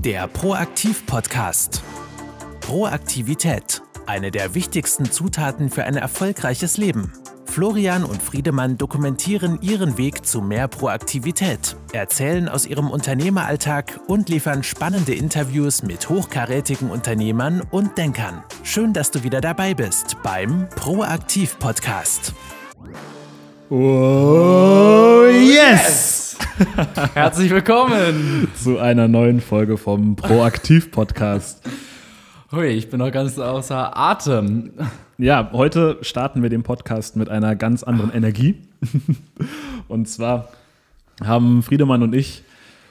Der Proaktiv-Podcast. Proaktivität. Eine der wichtigsten Zutaten für ein erfolgreiches Leben. Florian und Friedemann dokumentieren ihren Weg zu mehr Proaktivität, erzählen aus ihrem Unternehmeralltag und liefern spannende Interviews mit hochkarätigen Unternehmern und Denkern. Schön, dass du wieder dabei bist beim Proaktiv-Podcast. Oh, yes! Herzlich willkommen! Zu einer neuen Folge vom Proaktiv-Podcast. Hui, ich bin noch ganz außer Atem. Ja, heute starten wir den Podcast mit einer ganz anderen Energie. Und zwar haben Friedemann und ich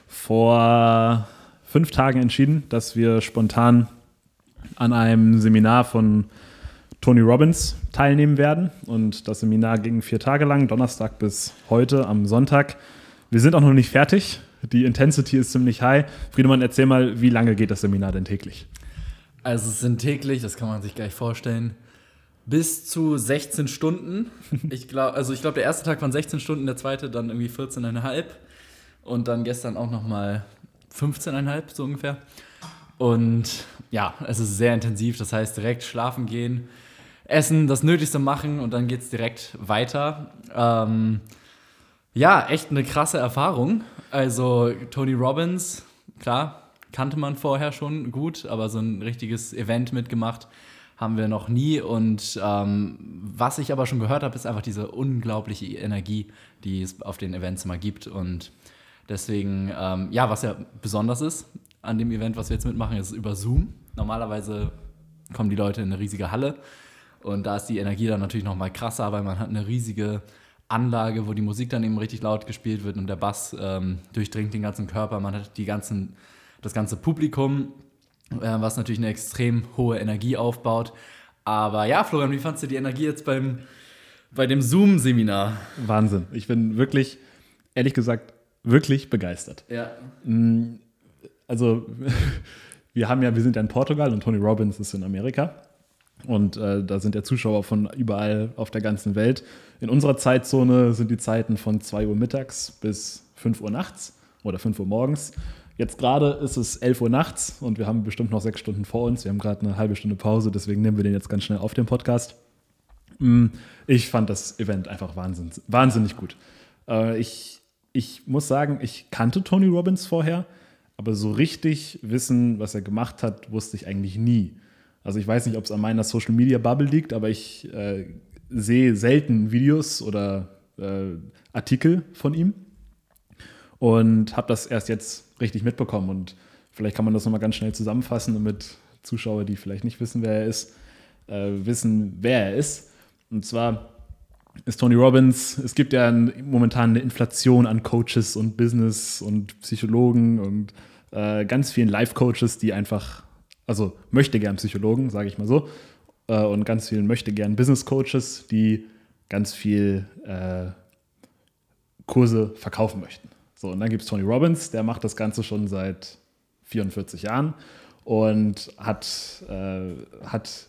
vor fünf Tagen entschieden, dass wir spontan an einem Seminar von Tony Robbins teilnehmen werden. Und das Seminar ging vier Tage lang, Donnerstag bis heute am Sonntag. Wir sind auch noch nicht fertig. Die Intensity ist ziemlich high. Friedemann, erzähl mal, wie lange geht das Seminar denn täglich? Also es sind täglich, das kann man sich gleich vorstellen, bis zu 16 Stunden. Ich glaube, also ich glaube, der erste Tag waren 16 Stunden, der zweite dann irgendwie 14,5 und dann gestern auch noch mal 15,5 so ungefähr. Und ja, es ist sehr intensiv, das heißt direkt schlafen gehen, essen, das Nötigste machen und dann geht es direkt weiter. Ähm, ja, echt eine krasse Erfahrung. Also Tony Robbins, klar, kannte man vorher schon gut, aber so ein richtiges Event mitgemacht haben wir noch nie. Und ähm, was ich aber schon gehört habe, ist einfach diese unglaubliche Energie, die es auf den Events immer gibt. Und deswegen, ähm, ja, was ja besonders ist an dem Event, was wir jetzt mitmachen, ist über Zoom. Normalerweise kommen die Leute in eine riesige Halle und da ist die Energie dann natürlich noch mal krasser, weil man hat eine riesige Anlage, wo die Musik dann eben richtig laut gespielt wird und der Bass ähm, durchdringt den ganzen Körper. Man hat die ganzen, das ganze Publikum, äh, was natürlich eine extrem hohe Energie aufbaut. Aber ja, Florian, wie fandest du die Energie jetzt beim, bei dem Zoom-Seminar? Wahnsinn. Ich bin wirklich, ehrlich gesagt, wirklich begeistert. Ja. Also, wir haben ja, wir sind ja in Portugal und Tony Robbins ist in Amerika. Und äh, da sind ja Zuschauer von überall auf der ganzen Welt. In unserer Zeitzone sind die Zeiten von 2 Uhr mittags bis 5 Uhr nachts oder 5 Uhr morgens. Jetzt gerade ist es 11 Uhr nachts und wir haben bestimmt noch sechs Stunden vor uns. Wir haben gerade eine halbe Stunde Pause, deswegen nehmen wir den jetzt ganz schnell auf den Podcast. Mm, Ich fand das Event einfach wahnsinnig, wahnsinnig gut. Äh, Ich, ich muss sagen, ich kannte Tony Robbins vorher, aber so richtig wissen, was er gemacht hat, wusste ich eigentlich nie. Also ich weiß nicht, ob es an meiner Social Media Bubble liegt, aber ich äh, sehe selten Videos oder äh, Artikel von ihm und habe das erst jetzt richtig mitbekommen. Und vielleicht kann man das nochmal ganz schnell zusammenfassen, damit Zuschauer, die vielleicht nicht wissen, wer er ist, äh, wissen, wer er ist. Und zwar ist Tony Robbins, es gibt ja momentan eine Inflation an Coaches und Business und Psychologen und äh, ganz vielen Life-Coaches, die einfach, also möchte gern Psychologen, sage ich mal so, äh, und ganz vielen möchte gern Business-Coaches, die ganz viel äh, Kurse verkaufen möchten. So, und dann gibt es Tony Robbins, der macht das Ganze schon seit 44 Jahren und hat, äh, hat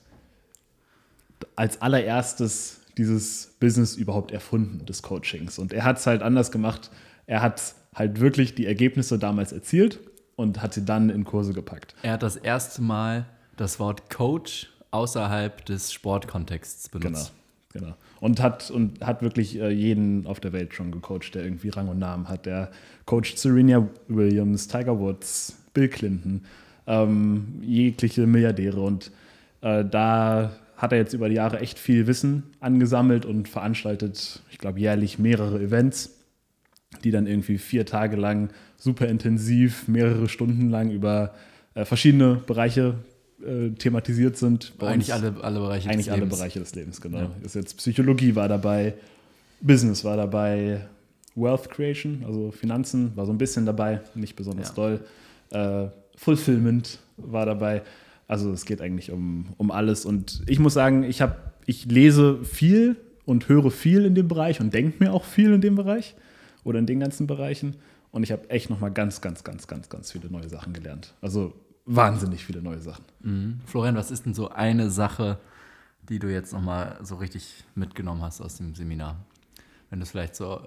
als allererstes dieses Business überhaupt erfunden, des Coachings. Und er hat es halt anders gemacht. Er hat halt wirklich die Ergebnisse damals erzielt und hat sie dann in Kurse gepackt. Er hat das erste Mal das Wort Coach außerhalb des Sportkontexts benutzt. Genau, genau. Und hat, und hat wirklich äh, jeden auf der Welt schon gecoacht, der irgendwie Rang und Namen hat. Der coacht Serena Williams, Tiger Woods, Bill Clinton, ähm, jegliche Milliardäre. Und äh, da hat er jetzt über die Jahre echt viel Wissen angesammelt und veranstaltet, ich glaube, jährlich mehrere Events, die dann irgendwie vier Tage lang super intensiv, mehrere Stunden lang über äh, verschiedene Bereiche äh, thematisiert sind. Bei Eigentlich alle, alle Bereiche eigentlich des alle Lebens. Bereiche des Lebens, genau. Ja. Ist jetzt Psychologie war dabei, Business war dabei, Wealth Creation, also Finanzen war so ein bisschen dabei, nicht besonders Ja. doll. Äh, Fulfillment war dabei. Also es geht eigentlich um, um alles. Und ich muss sagen, ich, hab, ich lese viel und höre viel in dem Bereich und denke mir auch viel in dem Bereich oder in den ganzen Bereichen. Und ich habe echt nochmal ganz, ganz, ganz, ganz, ganz viele neue Sachen gelernt. Also wahnsinnig viele neue Sachen. Mhm. Florian, was ist denn so eine Sache, die du jetzt nochmal so richtig mitgenommen hast aus dem Seminar? Wenn du es vielleicht so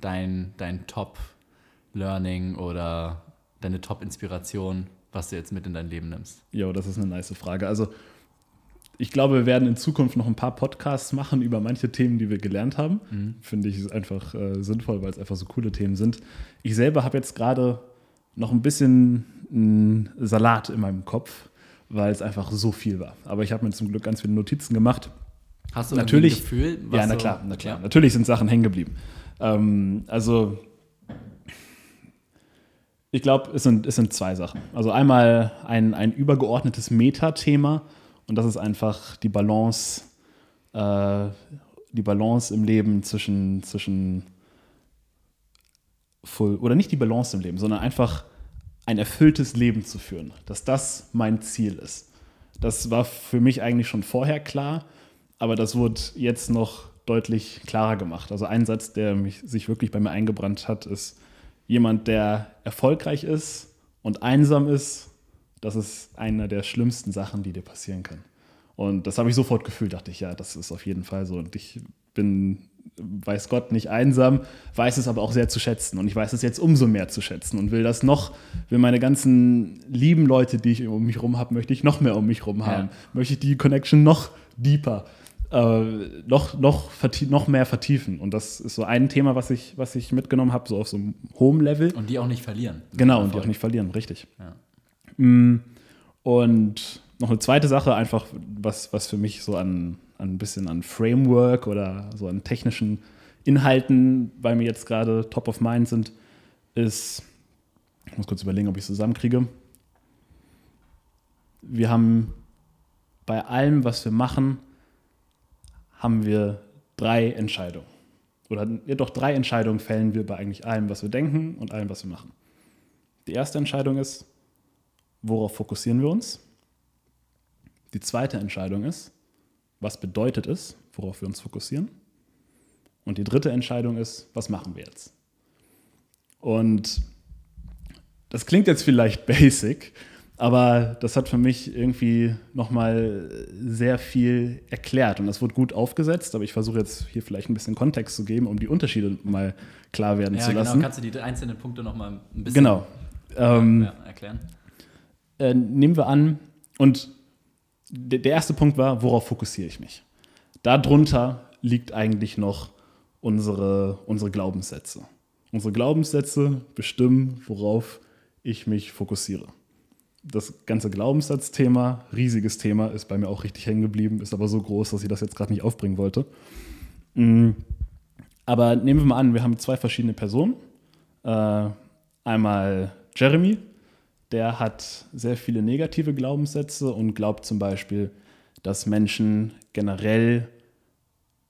dein, dein Top-Learning oder deine Top-Inspiration, was du jetzt mit in dein Leben nimmst? Jo, das ist eine nice Frage. Also, ich glaube, wir werden in Zukunft noch ein paar Podcasts machen über manche Themen, die wir gelernt haben. Mhm. Finde ich einfach äh, sinnvoll, weil es einfach so coole Themen sind. Ich selber habe jetzt gerade noch ein bisschen einen Salat in meinem Kopf, weil es einfach so viel war. Aber ich habe mir zum Glück ganz viele Notizen gemacht. Hast du natürlich, ein Gefühl? ja, na klar, na klar. Ja. Natürlich sind Sachen hängen geblieben. Ähm, also ich glaube, es sind, es sind zwei Sachen. Also einmal ein, ein übergeordnetes Metathema und das ist einfach die Balance, äh, die Balance im Leben zwischen, zwischen full, oder nicht die Balance im Leben, sondern einfach ein erfülltes Leben zu führen. Dass das mein Ziel ist. Das war für mich eigentlich schon vorher klar, aber das wurde jetzt noch deutlich klarer gemacht. Also ein Satz, der mich, sich wirklich bei mir eingebrannt hat, ist, jemand, der erfolgreich ist und einsam ist, das ist eine der schlimmsten Sachen, die dir passieren kann. Und das habe ich sofort gefühlt, dachte ich, ja, das ist auf jeden Fall so. Und ich bin, weiß Gott, nicht einsam, weiß es aber auch sehr zu schätzen. Und ich weiß es jetzt umso mehr zu schätzen und will das noch, will meine ganzen lieben Leute, die ich um mich herum habe, möchte ich noch mehr um mich herum haben. Ja. Möchte ich die Connection noch deeper äh, noch, noch, noch mehr vertiefen. Und das ist so ein Thema, was ich, was ich mitgenommen habe, so auf so einem hohen Level. Und die auch nicht verlieren. Genau, und die auch nicht verlieren, richtig. Ja. Und noch eine zweite Sache, einfach was, was für mich so an, an ein bisschen an Framework oder so an technischen Inhalten bei mir jetzt gerade top of mind sind, ist, ich muss kurz überlegen, ob ich es zusammenkriege. Wir haben bei allem, was wir machen, haben wir drei Entscheidungen. Oder ja, doch drei Entscheidungen fällen wir bei eigentlich allem, was wir denken und allem, was wir machen. Die erste Entscheidung ist, worauf fokussieren wir uns? Die zweite Entscheidung ist, was bedeutet es, worauf wir uns fokussieren? Und die dritte Entscheidung ist, was machen wir jetzt? Und das klingt jetzt vielleicht basic, aber das hat für mich irgendwie nochmal sehr viel erklärt und das wurde gut aufgesetzt. Aber ich versuche jetzt hier vielleicht ein bisschen Kontext zu geben, um die Unterschiede mal klar werden ja, zu genau. lassen. Genau, kannst du die einzelnen Punkte nochmal ein bisschen genau. ähm, ja, erklären? Äh, nehmen wir an, und der erste Punkt war, worauf fokussiere ich mich? Darunter liegt eigentlich noch unsere, unsere Glaubenssätze. Unsere Glaubenssätze bestimmen, worauf ich mich fokussiere das ganze Glaubenssatzthema, riesiges Thema, ist bei mir auch richtig hängen geblieben, ist aber so groß, dass ich das jetzt gerade nicht aufbringen wollte. Mm, aber nehmen wir mal an, wir haben zwei verschiedene Personen. Äh, einmal Jeremy, der hat sehr viele negative Glaubenssätze und glaubt zum Beispiel, dass Menschen generell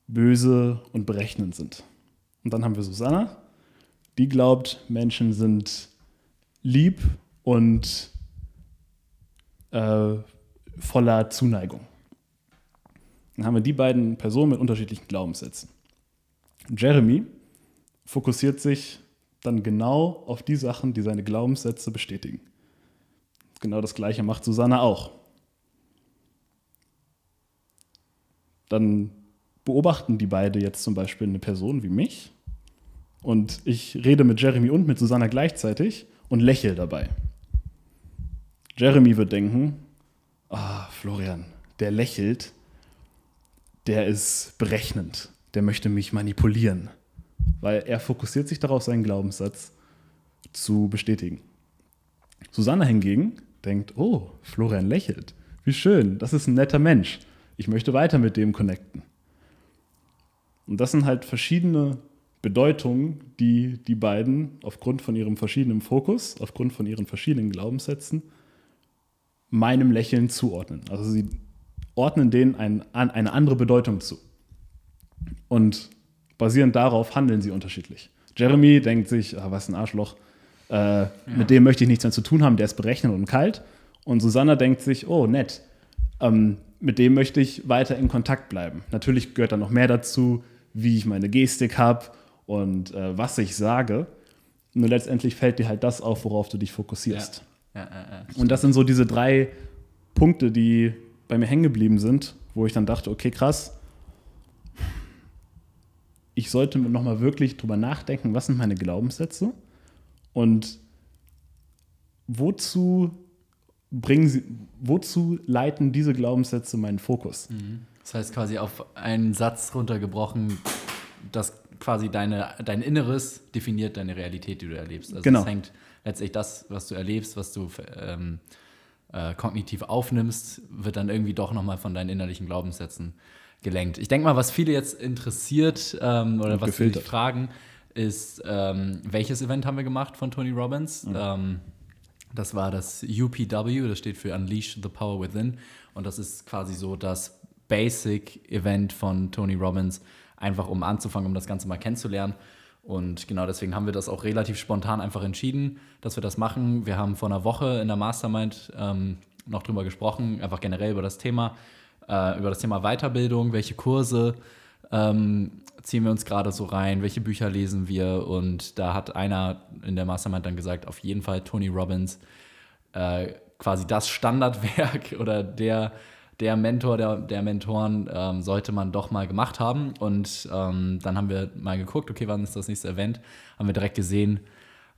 böse und berechnend sind. Und dann haben wir Susanna, die glaubt, Menschen sind lieb und äh, voller Zuneigung. Dann haben wir die beiden Personen mit unterschiedlichen Glaubenssätzen. Jeremy fokussiert sich dann genau auf die Sachen, die seine Glaubenssätze bestätigen. Genau das gleiche macht Susanne auch. Dann beobachten die beide jetzt zum Beispiel eine Person wie mich und ich rede mit Jeremy und mit Susanna gleichzeitig und lächle dabei. Jeremy wird denken, ah, Florian, der lächelt, der ist berechnend, der möchte mich manipulieren, weil er fokussiert sich darauf, seinen Glaubenssatz zu bestätigen. Susanne hingegen denkt, oh, Florian lächelt, wie schön, das ist ein netter Mensch, ich möchte weiter mit dem connecten. Und das sind halt verschiedene Bedeutungen, die die beiden aufgrund von ihrem verschiedenen Fokus, aufgrund von ihren verschiedenen Glaubenssätzen meinem Lächeln zuordnen. Also sie ordnen denen ein, eine andere Bedeutung zu. Und basierend darauf handeln sie unterschiedlich. Jeremy denkt sich, ah, was ein Arschloch, äh, ja. mit dem möchte ich nichts mehr zu tun haben, der ist berechnend und kalt. Und Susanna denkt sich, oh, nett, ähm, mit dem möchte ich weiter in Kontakt bleiben. Natürlich gehört da noch mehr dazu, wie ich meine Gestik habe und äh, was ich sage. Nur letztendlich fällt dir halt das auf, worauf du dich fokussierst. Ja, ja, und das sind so diese drei Punkte, die bei mir hängen geblieben sind, wo ich dann dachte, okay, krass, ich sollte nochmal wirklich drüber nachdenken, was sind meine Glaubenssätze und wozu bringen sie, wozu leiten diese Glaubenssätze meinen Fokus? Das heißt quasi auf einen Satz runtergebrochen, dass quasi deine, dein Inneres definiert deine Realität, die du erlebst. Also Genau. es hängt letztlich das, was du erlebst, was du ähm, äh, kognitiv aufnimmst, wird dann irgendwie doch nochmal von deinen innerlichen Glaubenssätzen gelenkt. Ich denke mal, was viele jetzt interessiert ähm, oder Und was viele gefiltert. fragen, ist, ähm, welches Event haben wir gemacht von Tony Robbins? Mhm. Ähm, das war das UPW, das steht für Unleash the Power Within. Und das ist quasi so das Basic-Event von Tony Robbins, einfach um anzufangen, um das Ganze mal kennenzulernen. Und genau deswegen haben wir das auch relativ spontan einfach entschieden, dass wir das machen. Wir haben vor einer Woche in der Mastermind ähm, noch drüber gesprochen, einfach generell über das Thema, äh, über das Thema Weiterbildung, welche Kurse ähm, ziehen wir uns gerade so rein, welche Bücher lesen wir. Und da hat einer in der Mastermind dann gesagt, auf jeden Fall Tony Robbins, äh, quasi das Standardwerk oder der, der Mentor der, der Mentoren ähm, sollte man doch mal gemacht haben. Und ähm, dann haben wir mal geguckt, okay, wann ist das nächste Event? Haben wir direkt gesehen,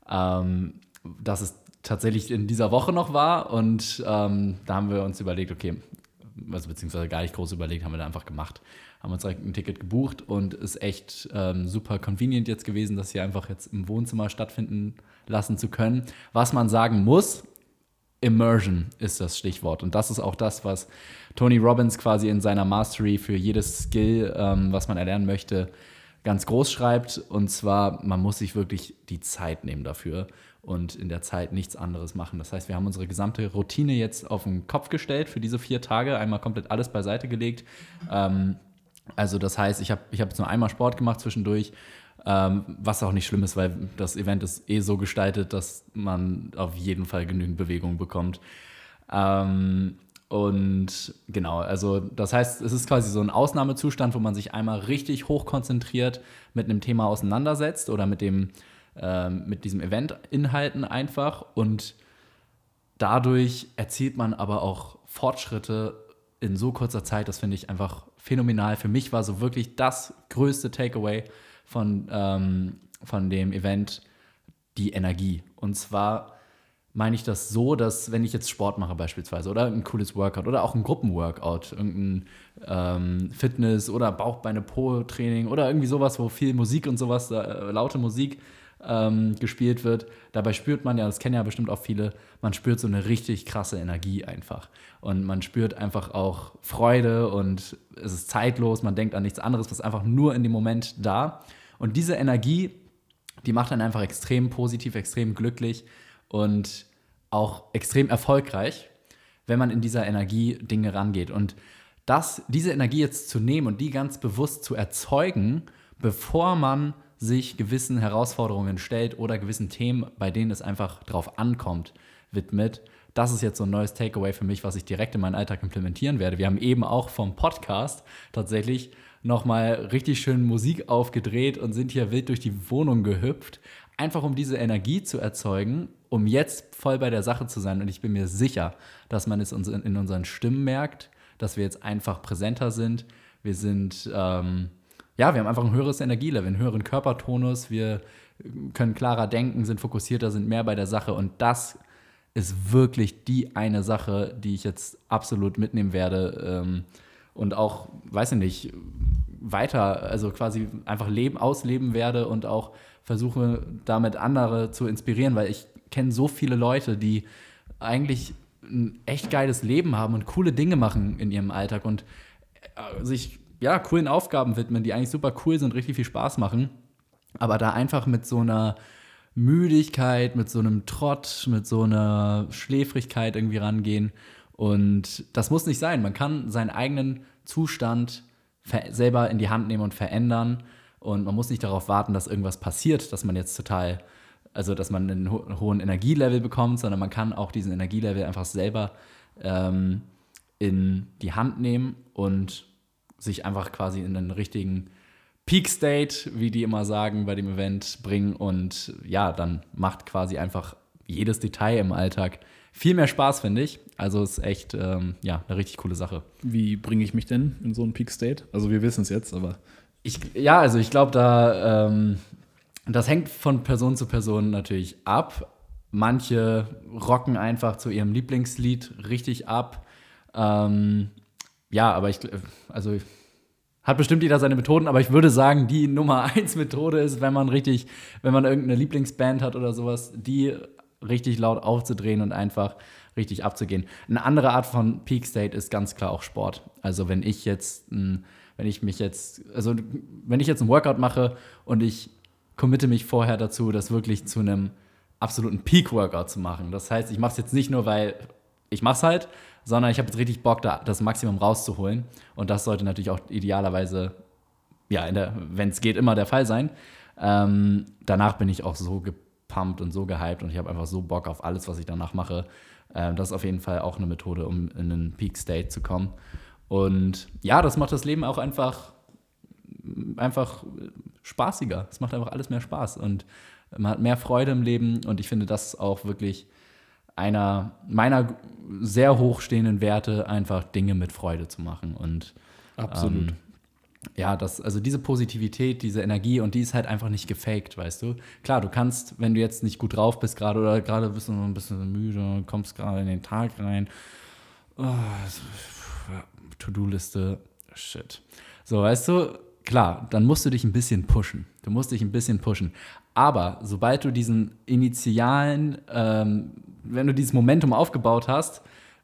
ähm, dass es tatsächlich in dieser Woche noch war. Und ähm, da haben wir uns überlegt, okay, also beziehungsweise gar nicht groß überlegt, haben wir da einfach gemacht. Haben uns direkt ein Ticket gebucht und ist echt ähm, super convenient jetzt gewesen, das hier einfach jetzt im Wohnzimmer stattfinden lassen zu können. Was man sagen muss, Immersion ist das Stichwort. Und das ist auch das, was Tony Robbins quasi in seiner Mastery für jedes Skill, ähm, was man erlernen möchte, ganz groß schreibt. Und zwar, man muss sich wirklich die Zeit nehmen dafür und in der Zeit nichts anderes machen. Das heißt, wir haben unsere gesamte Routine jetzt auf den Kopf gestellt für diese vier Tage, einmal komplett alles beiseite gelegt. Ähm, also das heißt, ich habe ich hab jetzt nur einmal Sport gemacht zwischendurch, ähm, was auch nicht schlimm ist, weil das Event ist eh so gestaltet, dass man auf jeden Fall genügend Bewegung bekommt. Ähm, und genau, also das heißt, es ist quasi so ein Ausnahmezustand, wo man sich einmal richtig hoch konzentriert mit einem Thema auseinandersetzt oder mit dem ähm, mit diesem Event-Inhalten einfach und dadurch erzielt man aber auch Fortschritte in so kurzer Zeit. Das finde ich einfach phänomenal. Für mich war so wirklich das größte Takeaway von, ähm, von dem Event die Energie. Und zwar meine ich das so, dass wenn ich jetzt Sport mache beispielsweise oder ein cooles Workout oder auch ein Gruppenworkout, irgendein ähm, Fitness oder Bauchbeine-Po-Training oder irgendwie sowas, wo viel Musik und sowas, äh, laute Musik ähm, gespielt wird. Dabei spürt man ja, das kennen ja bestimmt auch viele, man spürt so eine richtig krasse Energie einfach. Und man spürt einfach auch Freude und es ist zeitlos, man denkt an nichts anderes, was einfach nur in dem Moment da. Und diese Energie, die macht dann einfach extrem positiv, extrem glücklich und auch extrem erfolgreich, wenn man in dieser Energie Dinge rangeht. Und das, diese Energie jetzt zu nehmen und die ganz bewusst zu erzeugen, bevor man sich gewissen Herausforderungen stellt oder gewissen Themen, bei denen es einfach drauf ankommt, widmet. Das ist jetzt so ein neues Takeaway für mich, was ich direkt in meinen Alltag implementieren werde. Wir haben eben auch vom Podcast tatsächlich nochmal richtig schön Musik aufgedreht und sind hier wild durch die Wohnung gehüpft, einfach um diese Energie zu erzeugen, um jetzt voll bei der Sache zu sein. Und ich bin mir sicher, dass man es in unseren Stimmen merkt, dass wir jetzt einfach präsenter sind. Wir sind, ähm, ja, wir haben einfach ein höheres Energielevel, einen höheren Körpertonus. Wir können klarer denken, sind fokussierter, sind mehr bei der Sache. Und das ist wirklich die eine Sache, die ich jetzt absolut mitnehmen werde. Ähm, und auch, weiß ich nicht, weiter, also quasi einfach leben, ausleben werde und auch versuche, damit andere zu inspirieren, weil ich kenne so viele Leute, die eigentlich ein echt geiles Leben haben und coole Dinge machen in ihrem Alltag und äh, sich ja coolen Aufgaben widmen, die eigentlich super cool sind, richtig viel Spaß machen, aber da einfach mit so einer Müdigkeit, mit so einem Trott, mit so einer Schläfrigkeit irgendwie rangehen. Und das muss nicht sein. Man kann seinen eigenen Zustand selber in die Hand nehmen und verändern. Und man muss nicht darauf warten, dass irgendwas passiert, dass man jetzt total, also dass man einen ho hohen Energielevel bekommt, sondern man kann auch diesen Energielevel einfach selber ähm, in die Hand nehmen und sich einfach quasi in den richtigen Peak State, wie die immer sagen, bei dem Event bringen. Und ja, dann macht quasi einfach jedes Detail im Alltag viel mehr Spaß, finde ich. Also ist echt ähm, ja, eine richtig coole Sache. Wie bringe ich mich denn in so einen Peak State? Also wir wissen es jetzt, aber Ich, ja, also ich glaube, da ähm, das hängt von Person zu Person natürlich ab. manche rocken einfach zu ihrem Lieblingslied richtig ab. Ähm, ja, aber ich, also hat bestimmt jeder seine Methoden, aber ich würde sagen, die Nummer 1 Methode ist, wenn man richtig, wenn man irgendeine Lieblingsband hat oder sowas, die richtig laut aufzudrehen und einfach richtig abzugehen. Eine andere Art von Peak State ist ganz klar auch Sport. Also wenn ich jetzt, wenn ich mich jetzt, also wenn ich jetzt ein Workout mache und ich committe mich vorher dazu, das wirklich zu einem absoluten Peak-Workout zu machen. Das heißt, ich mache es jetzt nicht nur, weil ich mache es halt, sondern ich habe jetzt richtig Bock, da das Maximum rauszuholen. Und das sollte natürlich auch idealerweise, ja, wenn es geht, immer der Fall sein. Ähm, danach bin ich auch so gepumpt und so gehypt und ich habe einfach so Bock auf alles, was ich danach mache. Ähm, das ist auf jeden Fall auch eine Methode, um in einen Peak State zu kommen. Und ja, das macht das Leben auch einfach, einfach spaßiger. Es macht einfach alles mehr Spaß und man hat mehr Freude im Leben und ich finde das auch wirklich einer meiner sehr hochstehenden Werte, einfach Dinge mit Freude zu machen. Und absolut. Ähm, ja, das, also diese Positivität, diese Energie und die ist halt einfach nicht gefaked, weißt du? Klar, du kannst, wenn du jetzt nicht gut drauf bist gerade oder gerade bist du ein bisschen müde, kommst gerade in den Tag rein, oh, To-Do-Liste, shit. So, weißt du, klar, dann musst du dich ein bisschen pushen. Du musst dich ein bisschen pushen. Aber sobald du diesen initialen ähm, wenn du dieses Momentum aufgebaut hast,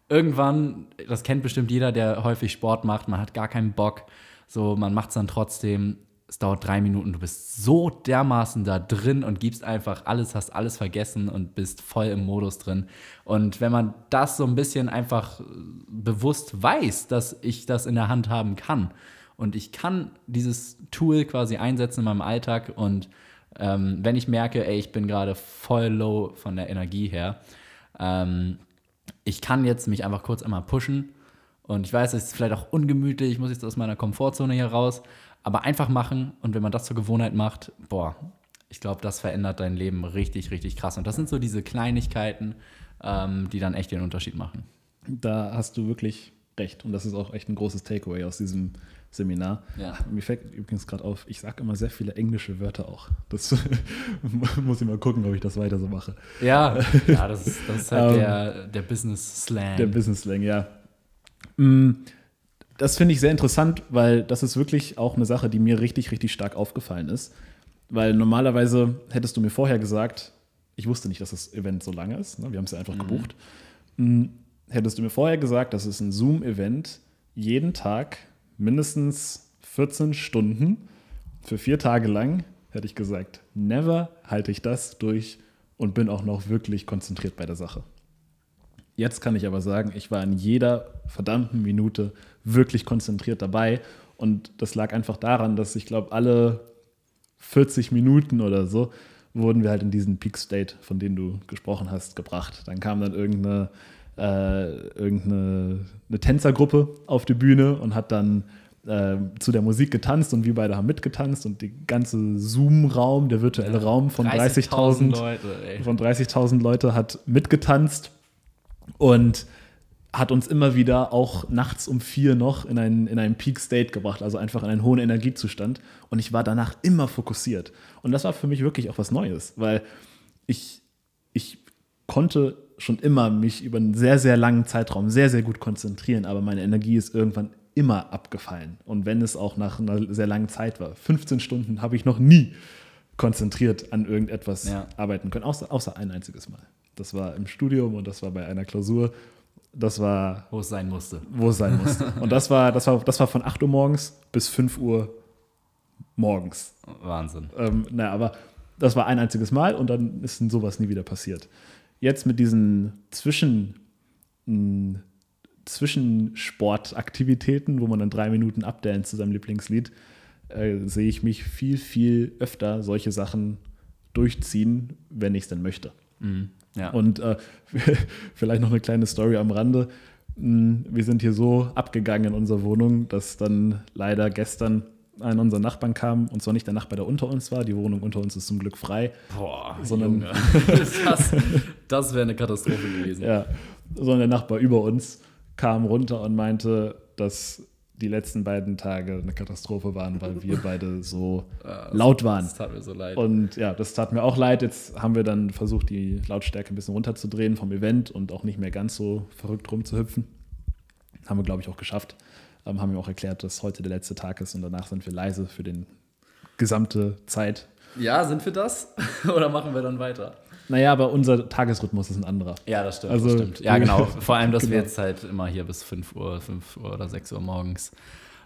irgendwann, das kennt bestimmt jeder, der häufig Sport macht, man hat gar keinen Bock, so, man macht es dann trotzdem, es dauert drei Minuten, du bist so dermaßen da drin und gibst einfach alles, hast alles vergessen und bist voll im Modus drin. Und wenn man das so ein bisschen einfach bewusst weiß, dass ich das in der Hand haben kann und ich kann dieses Tool quasi einsetzen in meinem Alltag und ähm, wenn ich merke, ey, ich bin gerade voll low von der Energie her, ähm, ich kann jetzt mich einfach kurz einmal pushen und ich weiß, es ist vielleicht auch ungemütlich, ich muss jetzt aus meiner Komfortzone hier raus, aber einfach machen und wenn man das zur Gewohnheit macht, boah, ich glaube, das verändert dein Leben richtig, richtig krass. Und das sind so diese Kleinigkeiten, ähm, die dann echt den Unterschied machen. Da hast du wirklich recht. Und das ist auch echt ein großes Takeaway aus diesem Seminar. Ja. Mir fällt übrigens gerade auf, ich sage immer sehr viele englische Wörter auch. Das muss ich mal gucken, ob ich das weiter so mache. Ja, ja das, ist, das ist halt um, der, der Business-Slang. Der Business-Slang, ja. Mm, das finde ich sehr interessant, weil das ist wirklich auch eine Sache, die mir richtig, richtig stark aufgefallen ist. Weil normalerweise hättest du mir vorher gesagt, ich wusste nicht, dass das Event so lange ist. Ne? Wir haben es ja einfach mhm. gebucht. Mm, hättest du mir vorher gesagt, das ist ein Zoom-Event, jeden Tag mindestens 14 Stunden für vier Tage lang, hätte ich gesagt, never halte ich das durch und bin auch noch wirklich konzentriert bei der Sache. Jetzt kann ich aber sagen, ich war in jeder verdammten Minute wirklich konzentriert dabei und das lag einfach daran, dass ich glaube, alle 40 Minuten oder so wurden wir halt in diesen Peak State, von dem du gesprochen hast, gebracht. Dann kam dann irgendeine äh, irgendeine eine Tänzergruppe auf die Bühne und hat dann äh, zu der Musik getanzt und wir beide haben mitgetanzt und der ganze Zoom-Raum, der virtuelle Raum von 30.000 30 Leute, von 30.000 Leute hat mitgetanzt und hat uns immer wieder auch nachts um vier noch in einen, in einen Peak State gebracht, also einfach in einen hohen Energiezustand. Und ich war danach immer fokussiert. Und das war für mich wirklich auch was Neues, weil ich, ich konnte schon immer mich über einen sehr, sehr langen Zeitraum sehr, sehr gut konzentrieren, aber meine Energie ist irgendwann immer abgefallen. Und wenn es auch nach einer sehr langen Zeit war, 15 Stunden habe ich noch nie konzentriert an irgendetwas ja. arbeiten können, außer, außer ein einziges Mal. Das war im Studium und das war bei einer Klausur. Das war. Wo es sein musste. Wo es sein musste. und das war, das, war, das war von 8 Uhr morgens bis 5 Uhr morgens. Wahnsinn. Ähm, naja, aber das war ein einziges Mal und dann ist sowas nie wieder passiert jetzt mit diesen Zwischen, hm, Zwischensportaktivitäten, wo man dann drei Minuten abdanzt zu seinem Lieblingslied, äh, sehe ich mich viel, viel öfter solche Sachen durchziehen, wenn ich es denn möchte. Mhm, ja. Und äh, vielleicht noch eine kleine Story am Rande. Hm, wir sind hier so abgegangen in unserer Wohnung, dass dann leider gestern einer unserer Nachbarn kam, und zwar nicht der Nachbar, der unter uns war, die Wohnung unter uns ist zum Glück frei. Boah, sondern das, das wäre eine Katastrophe gewesen. Ja, sondern der Nachbar über uns kam runter und meinte, dass die letzten beiden Tage eine Katastrophe waren, weil wir beide so laut waren. Das tat mir so leid. Und ja, das tat mir auch leid. Jetzt haben wir dann versucht, die Lautstärke ein bisschen runterzudrehen vom Event und auch nicht mehr ganz so verrückt rumzuhüpfen. Haben wir, glaube ich, auch geschafft. Ähm, haben wir auch erklärt, dass heute der letzte Tag ist und danach sind wir leise für die gesamte Zeit. ja, sind wir das? Oder machen wir dann weiter? Naja, aber unser Tagesrhythmus ist ein anderer. Ja, das stimmt. Also, das stimmt. Ja, genau. Vor allem, dass wir Genau. jetzt halt immer hier bis 5 Uhr, 5 Uhr oder 6 Uhr morgens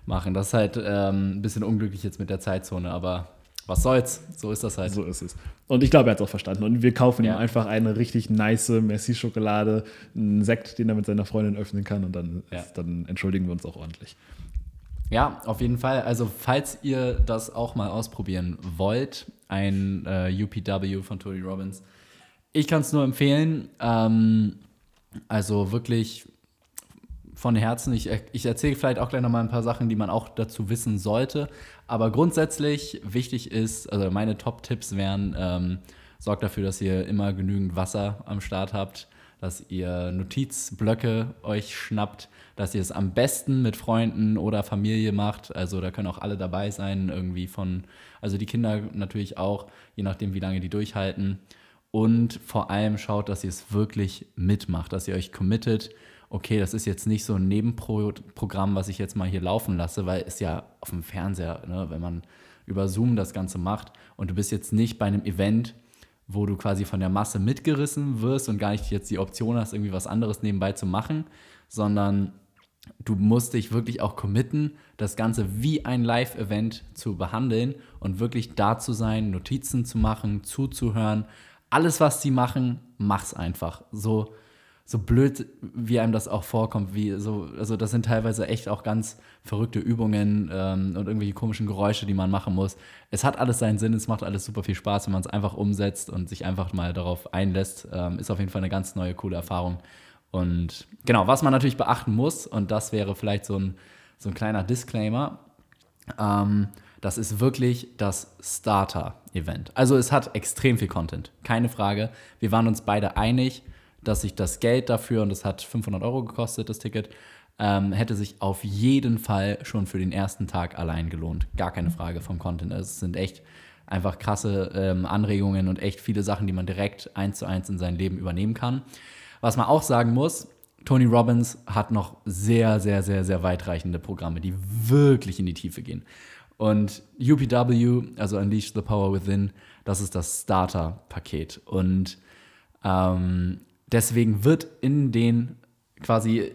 machen. Das ist halt ähm, ein bisschen unglücklich jetzt mit der Zeitzone, aber was soll's? So ist das halt. So ist es. Und ich glaube, er hat es auch verstanden. Und wir kaufen Ja. ihm einfach eine richtig nice Merci-Schokolade, einen Sekt, den er mit seiner Freundin öffnen kann. Und dann, Ja. ist, dann entschuldigen wir uns auch ordentlich. Ja, auf jeden Fall. Also, falls ihr das auch mal ausprobieren wollt, ein äh, UPW von Tony Robbins, ich kann es nur empfehlen. Ähm, also wirklich von Herzen. Ich, ich erzähle vielleicht auch gleich noch mal ein paar Sachen, die man auch dazu wissen sollte. Aber grundsätzlich wichtig ist, also meine Top-Tipps wären, ähm, sorgt dafür, dass ihr immer genügend Wasser am Start habt, dass ihr Notizblöcke euch schnappt, dass ihr es am besten mit Freunden oder Familie macht. Also da können auch alle dabei sein, irgendwie von, also die Kinder natürlich auch, je nachdem, wie lange die durchhalten. Und vor allem schaut, dass ihr es wirklich mitmacht, dass ihr euch committet. Okay, das ist jetzt nicht so ein Nebenprogramm, was ich jetzt mal hier laufen lasse, weil es ja auf dem Fernseher, ne, wenn man über Zoom das Ganze macht und du bist jetzt nicht bei einem Event, wo du quasi von der Masse mitgerissen wirst und gar nicht jetzt die Option hast, irgendwie was anderes nebenbei zu machen, sondern du musst dich wirklich auch committen, das Ganze wie ein Live-Event zu behandeln und wirklich da zu sein, Notizen zu machen, zuzuhören. Alles, was sie machen, mach's einfach. So, so blöd, wie einem das auch vorkommt, wie so, also das sind teilweise echt auch ganz verrückte Übungen ähm, und irgendwelche komischen Geräusche, die man machen muss. Es hat alles seinen Sinn, es macht alles super viel Spaß, wenn man es einfach umsetzt und sich einfach mal darauf einlässt. Ähm, ist auf jeden Fall eine ganz neue, coole Erfahrung. Und genau, was man natürlich beachten muss, und das wäre vielleicht so ein, so ein kleiner Disclaimer, ähm, das ist wirklich das Starter-Event. Also es hat extrem viel Content, keine Frage. Wir waren uns beide einig, dass sich das Geld dafür, und das hat 500 Euro gekostet, das Ticket, ähm, hätte sich auf jeden Fall schon für den ersten Tag allein gelohnt. Gar keine Frage vom Content. Es sind echt einfach krasse ähm, Anregungen und echt viele Sachen, die man direkt eins zu eins in sein Leben übernehmen kann. Was man auch sagen muss, Tony Robbins hat noch sehr, sehr, sehr, sehr weitreichende Programme, die wirklich in die Tiefe gehen. Und UPW, also Unleash the Power Within, das ist das Starter-Paket. Und ähm, deswegen wird in den quasi äh,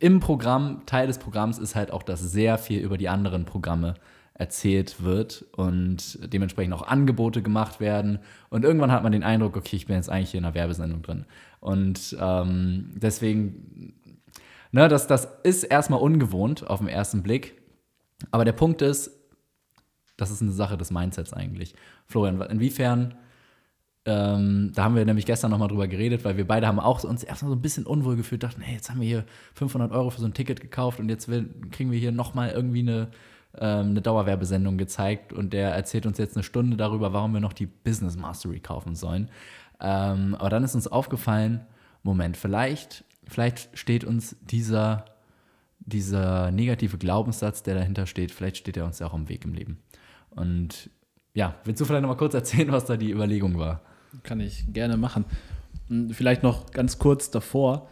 im Programm, Teil des Programms ist halt auch, dass sehr viel über die anderen Programme erzählt wird und dementsprechend auch Angebote gemacht werden. Und irgendwann hat man den Eindruck, okay, ich bin jetzt eigentlich hier in einer Werbesendung drin. Und ähm, deswegen, ne, das, das ist erstmal ungewohnt auf den ersten Blick. Aber der Punkt ist, das ist eine Sache des Mindsets eigentlich. Florian, inwiefern, ähm, da haben wir nämlich gestern nochmal drüber geredet, weil wir beide haben auch uns erstmal so ein bisschen unwohl gefühlt, dachten, hey, jetzt haben wir hier 500 Euro für so ein Ticket gekauft und jetzt will, kriegen wir hier nochmal irgendwie eine, ähm, eine Dauerwerbesendung gezeigt und der erzählt uns jetzt eine Stunde darüber, warum wir noch die Business Mastery kaufen sollen. Ähm, aber dann ist uns aufgefallen, Moment, vielleicht, vielleicht steht uns dieser, dieser negative Glaubenssatz, der dahinter steht, vielleicht steht er uns ja auch im Weg im Leben. Und ja, willst du vielleicht noch mal kurz erzählen, was da die Überlegung war? Kann ich gerne machen. Hm, Vielleicht noch ganz kurz davor.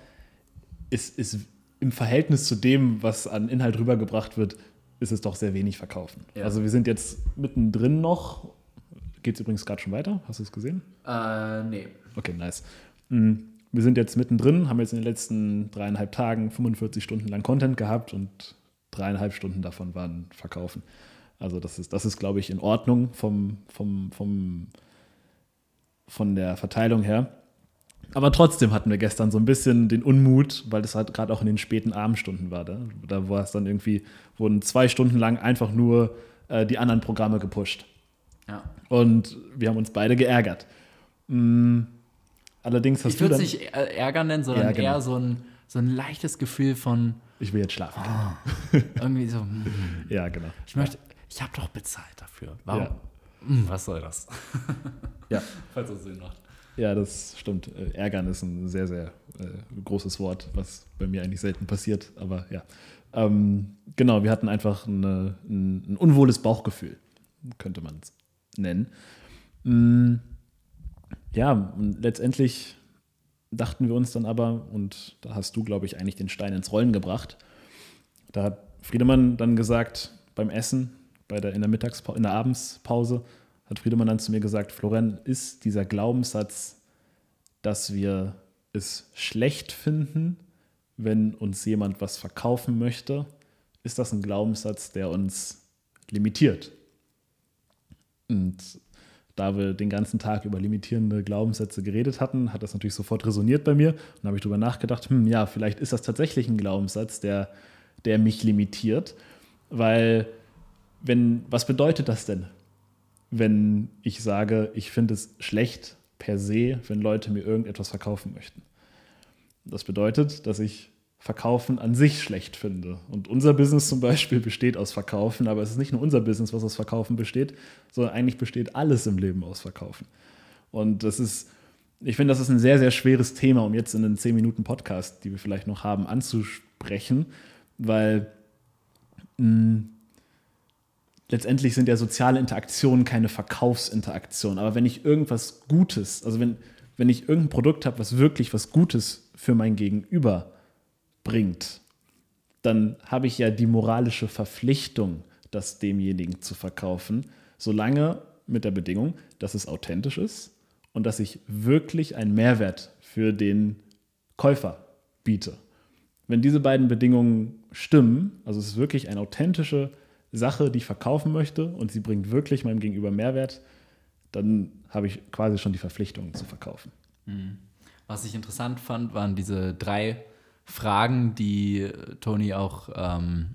Ist, ist im Verhältnis zu dem, was an Inhalt rübergebracht wird, ist es doch sehr wenig verkaufen. Ja. Also wir sind jetzt mittendrin noch. Geht es übrigens gerade schon weiter? Hast du es gesehen? Äh, nee. Okay, nice. Mm, Wir sind jetzt mittendrin, haben jetzt in den letzten dreieinhalb Tagen 45 Stunden lang Content gehabt und dreieinhalb Stunden davon waren Verkaufen. Also das ist, das ist glaube ich, in Ordnung vom, vom, vom, von der Verteilung her. Aber trotzdem hatten wir gestern so ein bisschen den Unmut, weil das halt gerade auch in den späten Abendstunden war. Da, da war es dann irgendwie, wurden zwei Stunden lang einfach nur äh, die anderen Programme gepusht. Ja. Und wir haben uns beide geärgert. Mm, Allerdings hast Ich du würde es nicht äh, ärgern nennen, sondern Ja, genau. eher so ein, so ein leichtes Gefühl von Ich will jetzt schlafen. Ah. irgendwie so, hm, Ja, genau. ich möchte, ich habe doch bezahlt dafür. Warum? Ja. Hm, was soll das? Ja. Falls das Sinn macht. Ja, das stimmt. Äh, Ärgern ist ein sehr, sehr äh, großes Wort, was bei mir eigentlich selten passiert. Aber ja, Ähm, genau, wir hatten einfach eine, ein, ein, unwohles Bauchgefühl, könnte man es nennen. Mm, ja, und letztendlich dachten wir uns dann aber, und da hast du, glaube ich, eigentlich den Stein ins Rollen gebracht, da hat Friedemann dann gesagt, beim Essen, bei der, in der Mittagspause, in der Abendspause, hat Friedemann dann zu mir gesagt, Florian, ist dieser Glaubenssatz, dass wir es schlecht finden, wenn uns jemand was verkaufen möchte, ist das ein Glaubenssatz, der uns limitiert. Und da wir den ganzen Tag über limitierende Glaubenssätze geredet hatten, hat das natürlich sofort resoniert bei mir. Und habe ich darüber nachgedacht, hm, ja, vielleicht ist das tatsächlich ein Glaubenssatz, der, der mich limitiert. Weil, wenn, was bedeutet das denn, wenn ich sage, ich finde es schlecht per se, wenn Leute mir irgendetwas verkaufen möchten? Das bedeutet, dass ich Verkaufen an sich schlecht finde. Und unser Business zum Beispiel besteht aus Verkaufen, aber es ist nicht nur unser Business, was aus Verkaufen besteht, sondern eigentlich besteht alles im Leben aus Verkaufen. Und das ist, ich finde, das ist ein sehr, sehr schweres Thema, um jetzt in den 10 Minuten Podcast, die wir vielleicht noch haben, anzusprechen, weil mh, hm, letztendlich sind ja soziale Interaktionen keine Verkaufsinteraktionen. Aber wenn ich irgendwas Gutes, also wenn, wenn ich irgendein Produkt habe, was wirklich was Gutes für mein Gegenüber bringt, dann habe ich ja die moralische Verpflichtung, das demjenigen zu verkaufen, solange mit der Bedingung, dass es authentisch ist und dass ich wirklich einen Mehrwert für den Käufer biete. Wenn diese beiden Bedingungen stimmen, also es ist wirklich eine authentische Sache, die ich verkaufen möchte und sie bringt wirklich meinem Gegenüber Mehrwert, dann habe ich quasi schon die Verpflichtung zu verkaufen. Mhm. Was ich interessant fand, waren diese drei Fragen, die Tony auch ähm,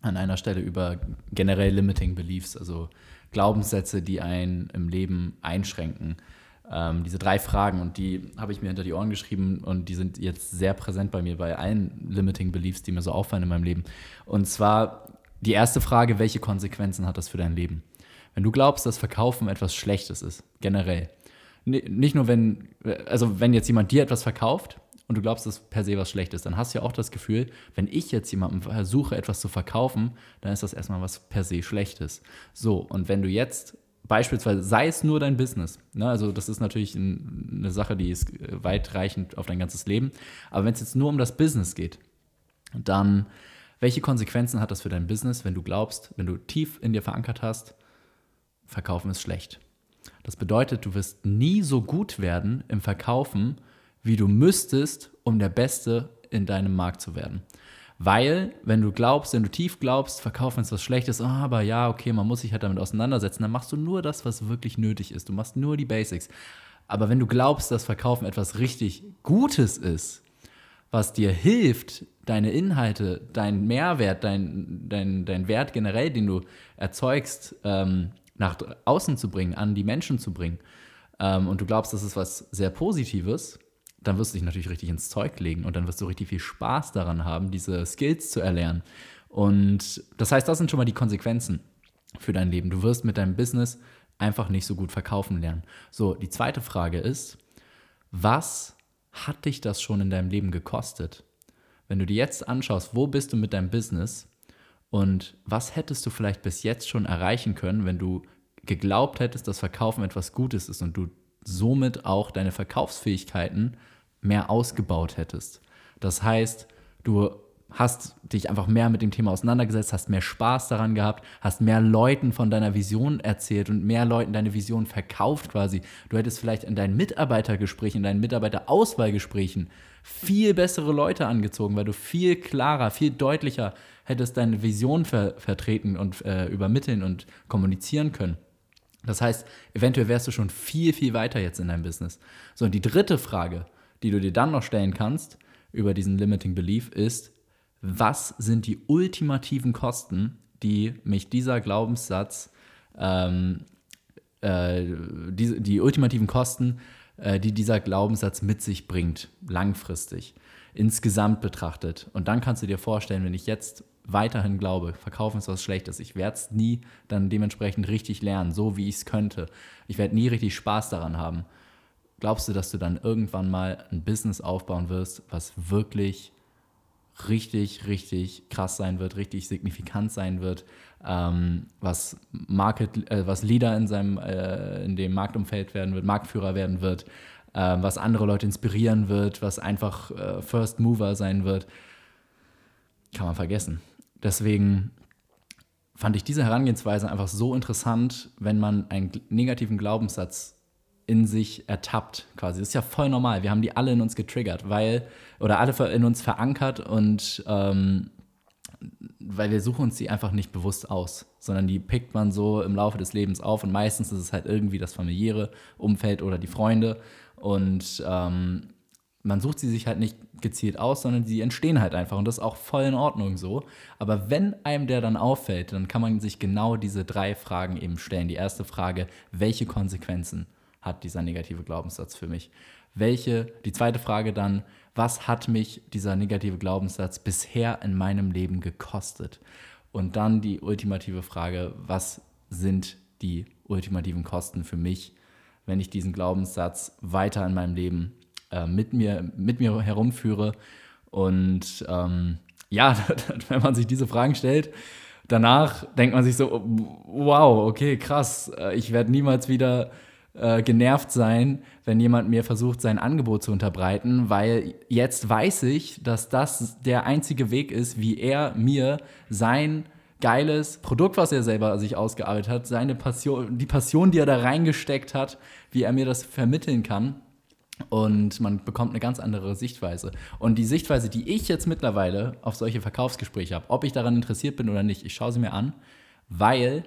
an einer Stelle über generell Limiting Beliefs, also Glaubenssätze, die einen im Leben einschränken. Ähm, diese drei Fragen und die habe ich mir hinter die Ohren geschrieben und die sind jetzt sehr präsent bei mir bei allen Limiting Beliefs, die mir so auffallen in meinem Leben. Und zwar die erste Frage, welche Konsequenzen hat das für dein Leben? Wenn du glaubst, dass Verkaufen etwas Schlechtes ist, generell, nicht nur wenn, also wenn jetzt jemand dir etwas verkauft und du glaubst, dass per se was Schlechtes, dann hast du ja auch das Gefühl, wenn ich jetzt jemandem versuche, etwas zu verkaufen, dann ist das erstmal was per se Schlechtes. So, und wenn du jetzt beispielsweise, sei es nur dein Business, ne, also das ist natürlich ein, eine Sache, die ist weitreichend auf dein ganzes Leben, aber wenn es jetzt nur um das Business geht, dann welche Konsequenzen hat das für dein Business, wenn du glaubst, wenn du tief in dir verankert hast, Verkaufen ist schlecht? Das bedeutet, du wirst nie so gut werden im Verkaufen, wie du müsstest, um der Beste in deinem Markt zu werden. Weil, wenn du glaubst, wenn du tief glaubst, verkaufen ist was Schlechtes, oh, aber ja, okay, man muss sich halt damit auseinandersetzen, dann machst du nur das, was wirklich nötig ist. Du machst nur die Basics. Aber wenn du glaubst, dass Verkaufen etwas richtig Gutes ist, was dir hilft, deine Inhalte, dein Mehrwert, dein, dein, dein Wert generell, den du erzeugst, ähm, nach außen zu bringen, an die Menschen zu bringen, ähm, und du glaubst, das ist was sehr Positives, dann wirst du dich natürlich richtig ins Zeug legen und dann wirst du richtig viel Spaß daran haben, diese Skills zu erlernen. Und das heißt, das sind schon mal die Konsequenzen für dein Leben. Du wirst mit deinem Business einfach nicht so gut verkaufen lernen. So, die zweite Frage ist, was hat dich das schon in deinem Leben gekostet? Wenn du dir jetzt anschaust, wo bist du mit deinem Business und was hättest du vielleicht bis jetzt schon erreichen können, wenn du geglaubt hättest, dass Verkaufen etwas Gutes ist und du somit auch deine Verkaufsfähigkeiten mehr ausgebaut hättest. Das heißt, du hast dich einfach mehr mit dem Thema auseinandergesetzt, hast mehr Spaß daran gehabt, hast mehr Leuten von deiner Vision erzählt und mehr Leuten deine Vision verkauft quasi. Du hättest vielleicht in deinen Mitarbeitergesprächen, in deinen Mitarbeiterauswahlgesprächen viel bessere Leute angezogen, weil du viel klarer, viel deutlicher hättest deine Vision ver vertreten und äh, übermitteln und kommunizieren können. Das heißt, eventuell wärst du schon viel, viel weiter jetzt in deinem Business. So, und die dritte Frage, die du dir dann noch stellen kannst über diesen Limiting Belief ist, was sind die ultimativen Kosten, die mich dieser Glaubenssatz, ähm, äh, die, die ultimativen Kosten, äh, die dieser Glaubenssatz mit sich bringt, langfristig, insgesamt betrachtet. Und dann kannst du dir vorstellen, wenn ich jetzt weiterhin glaube, verkaufen ist was Schlechtes, ich werde es nie dann dementsprechend richtig lernen, so wie ich es könnte. Ich werde nie richtig Spaß daran haben. Glaubst du, dass du dann irgendwann mal ein Business aufbauen wirst, was wirklich richtig, richtig krass sein wird, richtig signifikant sein wird, ähm, was Market, äh, was Leader in seinem, äh, in dem Marktumfeld werden wird, Marktführer werden wird, äh, was andere Leute inspirieren wird, was einfach äh, First Mover sein wird, kann man vergessen. Deswegen fand ich diese Herangehensweise einfach so interessant, wenn man einen negativen Glaubenssatz in sich ertappt, quasi. Das ist ja voll normal. Wir haben die alle in uns getriggert, weil, oder alle in uns verankert und ähm, weil wir suchen uns die einfach nicht bewusst aus, sondern die pickt man so im Laufe des Lebens auf und meistens ist es halt irgendwie das familiäre Umfeld oder die Freunde und ähm, man sucht sie sich halt nicht gezielt aus, sondern sie entstehen halt einfach und das ist auch voll in Ordnung so. Aber wenn einem der dann auffällt, dann kann man sich genau diese drei Fragen eben stellen. Die erste Frage, welche Konsequenzen hat dieser negative Glaubenssatz für mich? Welche, die zweite Frage dann, was hat mich dieser negative Glaubenssatz bisher in meinem Leben gekostet? Und dann die ultimative Frage, was sind die ultimativen Kosten für mich, wenn ich diesen Glaubenssatz weiter in meinem Leben äh, mit, mir, mit mir herumführe? Und ähm, ja, wenn man sich diese Fragen stellt, danach denkt man sich so, wow, okay, krass, äh, ich werde niemals wieder äh, genervt sein, wenn jemand mir versucht, sein Angebot zu unterbreiten, weil jetzt weiß ich, dass das der einzige Weg ist, wie er mir sein geiles Produkt, was er selber sich ausgearbeitet hat, seine Passion, die Passion, die er da reingesteckt hat, wie er mir das vermitteln kann. Und man bekommt eine ganz andere Sichtweise. Und die Sichtweise, die ich jetzt mittlerweile auf solche Verkaufsgespräche habe, ob ich daran interessiert bin oder nicht, ich schaue sie mir an, weil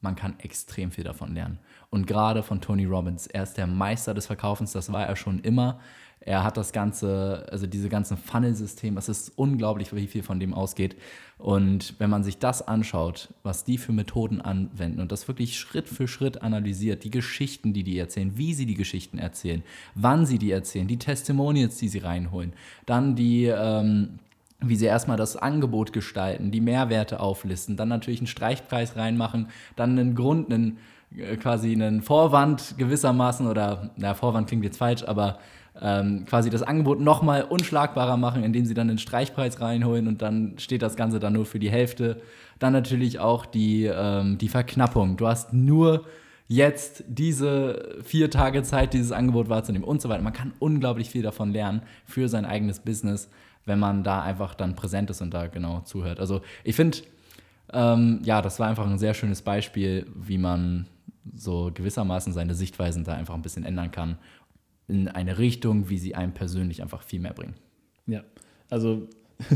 man kann extrem viel davon lernen. Und gerade von Tony Robbins, er ist der Meister des Verkaufens, das war er schon immer. Er hat das ganze, also diese ganzen Funnel-Systeme, es ist unglaublich, wie viel von dem ausgeht. Und wenn man sich das anschaut, was die für Methoden anwenden und das wirklich Schritt für Schritt analysiert, die Geschichten, die die erzählen, wie sie die Geschichten erzählen, wann sie die erzählen, die Testimonials, die sie reinholen, dann die, ähm, wie sie erstmal das Angebot gestalten, die Mehrwerte auflisten, dann natürlich einen Streichpreis reinmachen, dann einen Grund, einen äh, quasi einen Vorwand gewissermaßen oder, na, Vorwand klingt jetzt falsch, aber ähm, quasi das Angebot nochmal unschlagbarer machen, indem sie dann den Streichpreis reinholen und dann steht das Ganze dann nur für die Hälfte. Dann natürlich auch die, ähm, die Verknappung. Du hast nur jetzt diese vier Tage Zeit, dieses Angebot wahrzunehmen und so weiter. Man kann unglaublich viel davon lernen für sein eigenes Business, wenn man da einfach dann präsent ist und da genau zuhört. Also ich finde, ähm, ja, das war einfach ein sehr schönes Beispiel, wie man so gewissermaßen seine Sichtweisen da einfach ein bisschen ändern kann in eine Richtung, wie sie einem persönlich einfach viel mehr bringen. Ja, also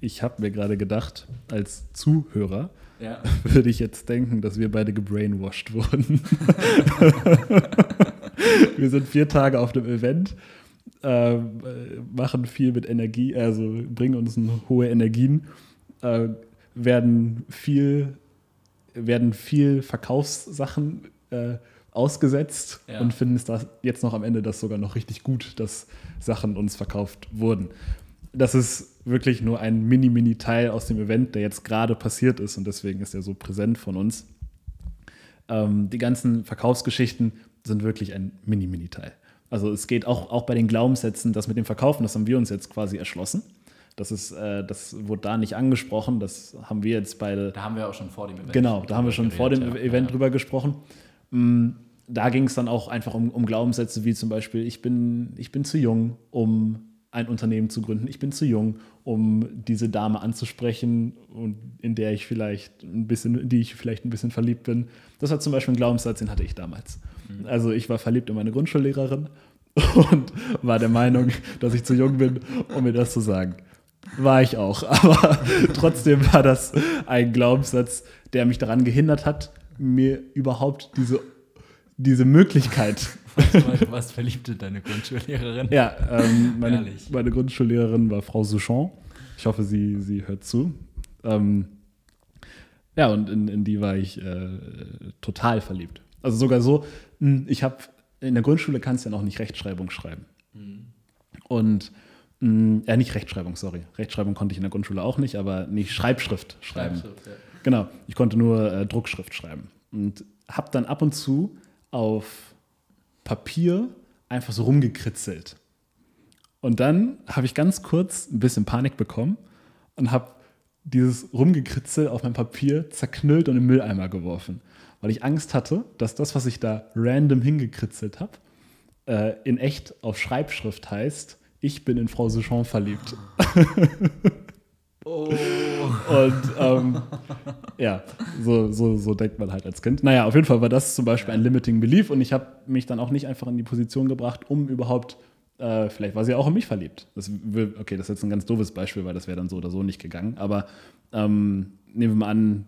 ich habe mir gerade gedacht, als Zuhörer ja. würde ich jetzt denken, dass wir beide gebrainwashed wurden. wir sind vier Tage auf dem Event, äh, machen viel mit Energie, also bringen uns hohe Energien, äh, werden viel werden viel Verkaufssachen äh, ausgesetzt ja. und finden es da jetzt noch am Ende das sogar noch richtig gut, dass Sachen uns verkauft wurden. Das ist wirklich nur ein mini-mini-Teil aus dem Event, der jetzt gerade passiert ist und deswegen ist er so präsent von uns. Ähm, die ganzen Verkaufsgeschichten sind wirklich ein mini-mini-Teil. Also es geht auch, auch bei den Glaubenssätzen, das mit dem Verkaufen, das haben wir uns jetzt quasi erschlossen. Das, ist, äh, das wurde da nicht angesprochen. Das haben wir jetzt beide. Da haben wir auch schon vor dem Event. Genau, da haben wir schon geredet, vor dem ja. Event ja. drüber gesprochen. Mm, da ging es dann auch einfach um, um, Glaubenssätze wie zum Beispiel, ich bin, ich bin zu jung, um ein Unternehmen zu gründen. Ich bin zu jung, um diese Dame anzusprechen und in der ich vielleicht ein bisschen, in die ich vielleicht ein bisschen verliebt bin. Das war zum Beispiel ein Glaubenssatz, den hatte ich damals. Mhm. Also ich war verliebt in meine Grundschullehrerin und war der Meinung, dass ich zu jung bin, um mir das zu sagen. War ich auch. Aber trotzdem war das ein Glaubenssatz, der mich daran gehindert hat, mir überhaupt diese, diese Möglichkeit. Was, was verliebte deine Grundschullehrerin? Ja, ähm, meine, meine, Grundschullehrerin war Frau Souchon. Ich hoffe, sie, sie hört zu. Ähm, ja, und in, in, die war ich äh, total verliebt. Also sogar so, ich habe in der Grundschule kannst du ja noch nicht Rechtschreibung schreiben. Mhm. Und Mm, ja, nicht Rechtschreibung, sorry. Rechtschreibung konnte ich in der Grundschule auch nicht, aber nicht Schreibschrift schreiben. Schreibschrift, ja. Genau, ich konnte nur äh, Druckschrift schreiben. Und habe dann ab und zu auf Papier einfach so rumgekritzelt. Und dann habe ich ganz kurz ein bisschen Panik bekommen und habe dieses Rumgekritzel auf mein Papier zerknüllt und im Mülleimer geworfen, weil ich Angst hatte, dass das, was ich da random hingekritzelt habe, äh, in echt auf Schreibschrift heißt, ich bin in Frau Souchon verliebt. Oh. Und ähm, ja, so, so, so denkt man halt als Kind. Naja, auf jeden Fall war das zum Beispiel ein Limiting Belief und ich habe mich dann auch nicht einfach in die Position gebracht, um überhaupt, äh, vielleicht war sie auch in mich verliebt. Das will, okay, das ist jetzt ein ganz doofes Beispiel, weil das wäre dann so oder so nicht gegangen. Aber ähm, nehmen wir mal an,